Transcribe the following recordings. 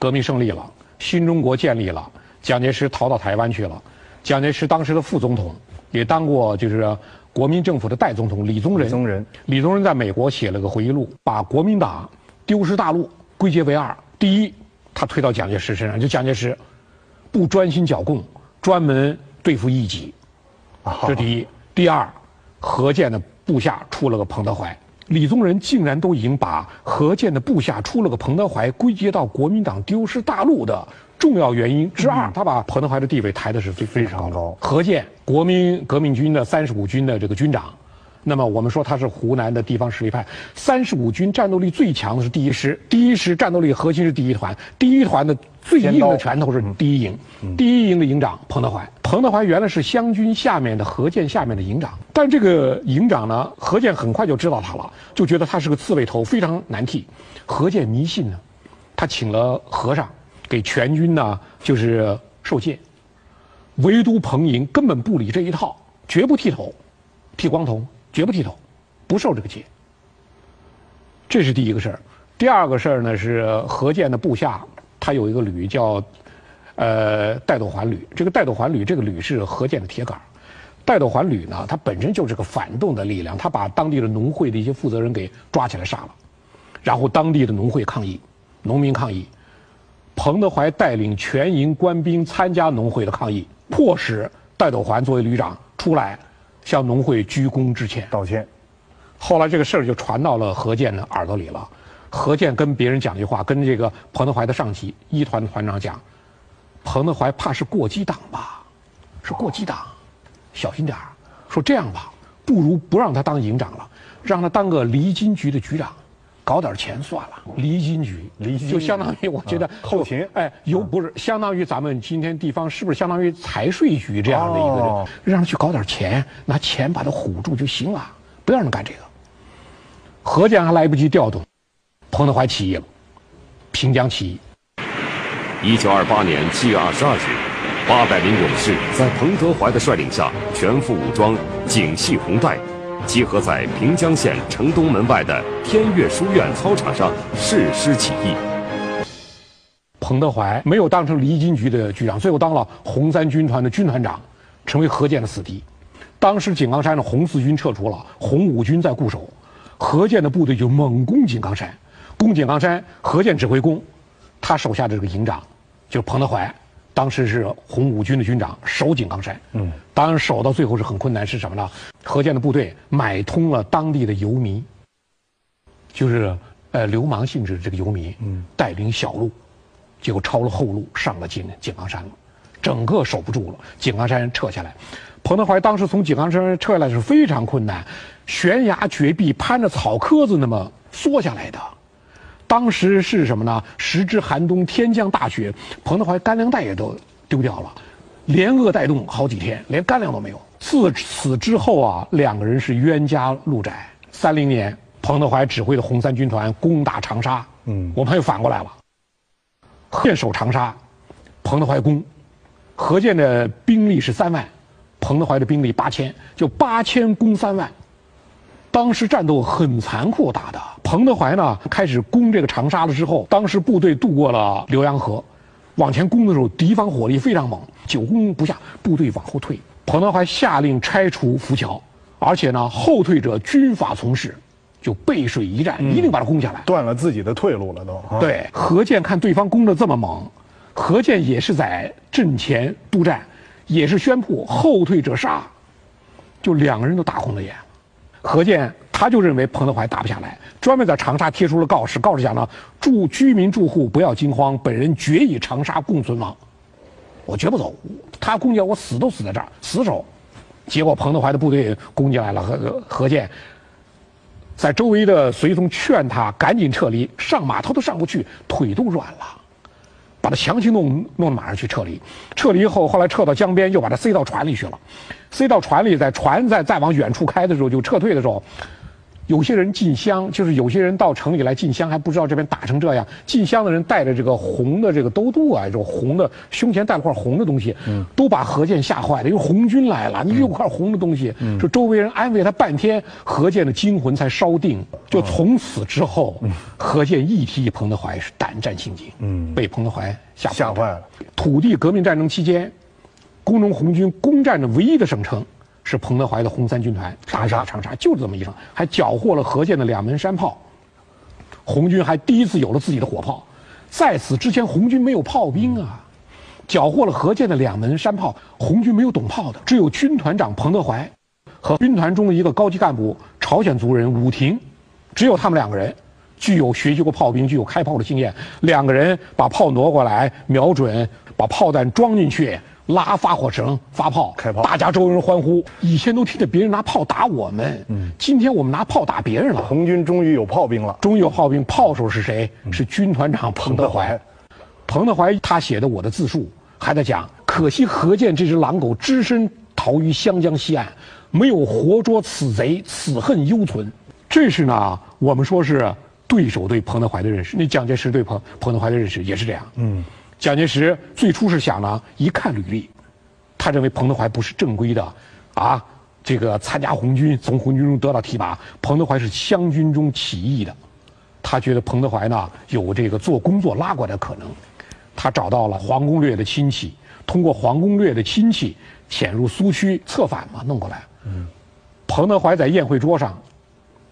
革命胜利了，新中国建立了，蒋介石逃到台湾去了。蒋介石当时的副总统，也当过就是国民政府的代总统李宗仁。李宗仁，李宗仁在美国写了个回忆录，把国民党丢失大陆归结为二：第一，他推到蒋介石身上，就蒋介石不专心剿共，专门对付异己，这第一；第二，何健的部下出了个彭德怀，李宗仁竟然都已经把何健的部下出了个彭德怀归结到国民党丢失大陆的。重要原因之二，他把彭德怀的地位抬的是非非常高。何健，国民革命军的三十五军的这个军长，那么我们说他是湖南的地方实力派。三十五军战斗力最强的是第一师，第一师战斗力核心是第一团，第一团的最硬的拳头是第一营，第一营的营长彭德怀。彭德怀原来是湘军下面的何键下面的营长，但这个营长呢，何键很快就知道他了，就觉得他是个刺猬头，非常难替。何键迷信呢，他请了和尚。给全军呢，就是受戒，唯独彭莹根本不理这一套，绝不剃头，剃光头，绝不剃头，不受这个戒。这是第一个事儿。第二个事儿呢是何健的部下，他有一个旅叫，呃，带斗环旅。这个带斗环旅，这个旅是何健的铁杆。带斗环旅呢，它本身就是个反动的力量，他把当地的农会的一些负责人给抓起来杀了，然后当地的农会抗议，农民抗议。彭德怀带领全营官兵参加农会的抗议，迫使戴斗环作为旅长出来向农会鞠躬致歉道歉。后来这个事儿就传到了何健的耳朵里了。何健跟别人讲一句话，跟这个彭德怀的上级一团团长讲：“彭德怀怕是过激党吧？是过激党，小心点儿。说这样吧，不如不让他当营长了，让他当个离金局的局长。”搞点钱算了，离金局，就相当于我觉得后勤，哎，有不是相当于咱们今天地方是不是相当于财税局这样的一个人，让他去搞点钱，拿钱把他唬住就行了，不要让他干这个。何键还来不及调动，彭德怀起义了，平江起义。一九二八年七月二十二日，八百名勇士在彭德怀的率领下，全副武装，颈系红带。集合在平江县城东门外的天悦书院操场上誓师起义。彭德怀没有当成离金局的局长，最后当了红三军团的军团长，成为何键的死敌。当时井冈山的红四军撤出了，红五军在固守，何键的部队就猛攻井冈山。攻井冈山，何键指挥攻，他手下的这个营长就是彭德怀。当时是红五军的军长，守井冈山。嗯，当然守到最后是很困难，是什么呢？何键的部队买通了当地的游民，就是呃流氓性质的这个游民，嗯，带领小路，结果抄了后路上了井井冈山了，整个守不住了，井冈山撤下来。彭德怀当时从井冈山撤下来是非常困难，悬崖绝壁，攀着草棵子那么缩下来的。当时是什么呢？时值寒冬，天降大雪，彭德怀干粮袋也都丢掉了，连饿带冻好几天，连干粮都没有。自此之后啊，两个人是冤家路窄。三零年，彭德怀指挥的红三军团攻打长沙，嗯，我们又反过来了，何键守长沙，彭德怀攻，何健的兵力是三万，彭德怀的兵力八千，就八千攻三万。当时战斗很残酷，打的彭德怀呢开始攻这个长沙了之后，当时部队渡过了浏阳河，往前攻的时候，敌方火力非常猛，久攻不下，部队往后退。彭德怀下令拆除浮桥，而且呢，后退者军法从事，就背水一战，一定把它攻下来，断了自己的退路了都。对，何键看对方攻得这么猛，何键也是在阵前督战，也是宣布后退者杀，就两个人都打红了眼。何键他就认为彭德怀打不下来，专门在长沙贴出了告示，告示讲呢，住居民住户不要惊慌，本人决与长沙共存亡，我绝不走，他攻击我死都死在这儿，死守。结果彭德怀的部队攻进来了，何何键在周围的随从劝他赶紧撤离，上马他都上不去，腿都软了。把他强行弄弄到马上去撤离，撤离后后来撤到江边，又把他塞到船里去了，塞到船里，在船再再往远处开的时候，就撤退的时候，有些人进香，就是有些人到城里来进香，还不知道这边打成这样。进香的人带着这个红的这个兜肚啊，这种红的胸前带了块红的东西，嗯都把何健吓坏了。因为红军来了，你有块红的东西，说周围人安慰他半天，何健的惊魂才稍定。就从此之后，何健一提起彭德怀是胆战心惊，嗯被彭德怀吓吓坏了。土地革命战争期间，工农红军攻占的唯一的省城。是彭德怀的红三军团长沙，长沙就是这么一场，还缴获了何健的两门山炮。红军还第一次有了自己的火炮，在此之前红军没有炮兵啊，缴获了何健的两门山炮，红军没有懂炮的，只有军团长彭德怀和军团中的一个高级干部朝鲜族人武廷，只有他们两个人具有学习过炮兵、具有开炮的经验，两个人把炮挪过来，瞄准，把炮弹装进去。拉发火绳发炮，开炮，大家周围人欢呼。以前都听着别人拿炮打我们，嗯，今天我们拿炮打别人了。红军终于有炮兵了，终于有炮兵。炮手是谁？是军团长彭德怀。彭德怀他写的我的自述还在讲，可惜何健这只狼狗只身逃于湘江西岸，没有活捉此贼，此恨犹存。这是呢，我们说是对手对彭德怀的认识。那蒋介石对彭彭德怀的认识也是这样，嗯。蒋介石最初是想呢，一看履历，他认为彭德怀不是正规的，啊，这个参加红军，从红军中得到提拔，彭德怀是湘军中起义的，他觉得彭德怀呢有这个做工作拉过来的可能，他找到了黄公略的亲戚，通过黄公略的亲戚潜入苏区策反嘛，弄过来。嗯，彭德怀在宴会桌上，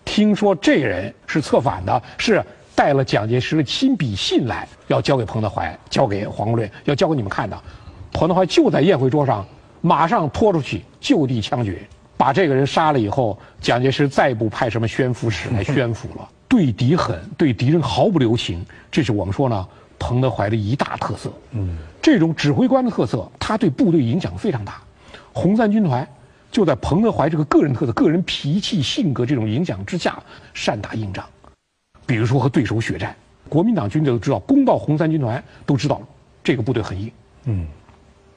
听说这人是策反的，是。带了蒋介石的亲笔信来，要交给彭德怀，交给黄国略，要交给你们看的。彭德怀就在宴会桌上，马上拖出去，就地枪决，把这个人杀了以后，蒋介石再不派什么宣抚使来宣抚了。对敌狠，对敌人毫不留情，这是我们说呢，彭德怀的一大特色。嗯，这种指挥官的特色，他对部队影响非常大。红三军团就在彭德怀这个个人特色、个人脾气、性格这种影响之下，善打硬仗。比如说和对手血战，国民党军队都知道，攻到红三军团都知道这个部队很硬，嗯，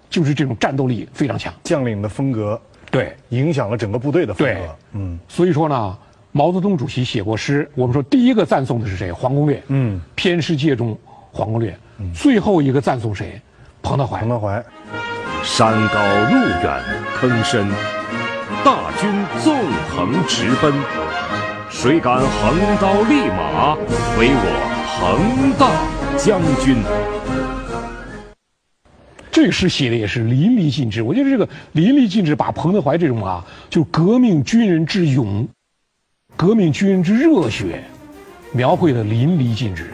就是这种战斗力非常强。将领的风格对影响了整个部队的风格，嗯。所以说呢，毛泽东主席写过诗，我们说第一个赞颂的是谁？黄公略，嗯，偏师界中黄公略。最后一个赞颂谁？彭德怀。彭德怀。山高路远坑深，大军纵横直奔。谁敢横刀立马，唯我横大将军？这诗写的也是淋漓尽致。我觉得这个淋漓尽致，把彭德怀这种啊，就革命军人之勇、革命军人之热血，描绘的淋漓尽致。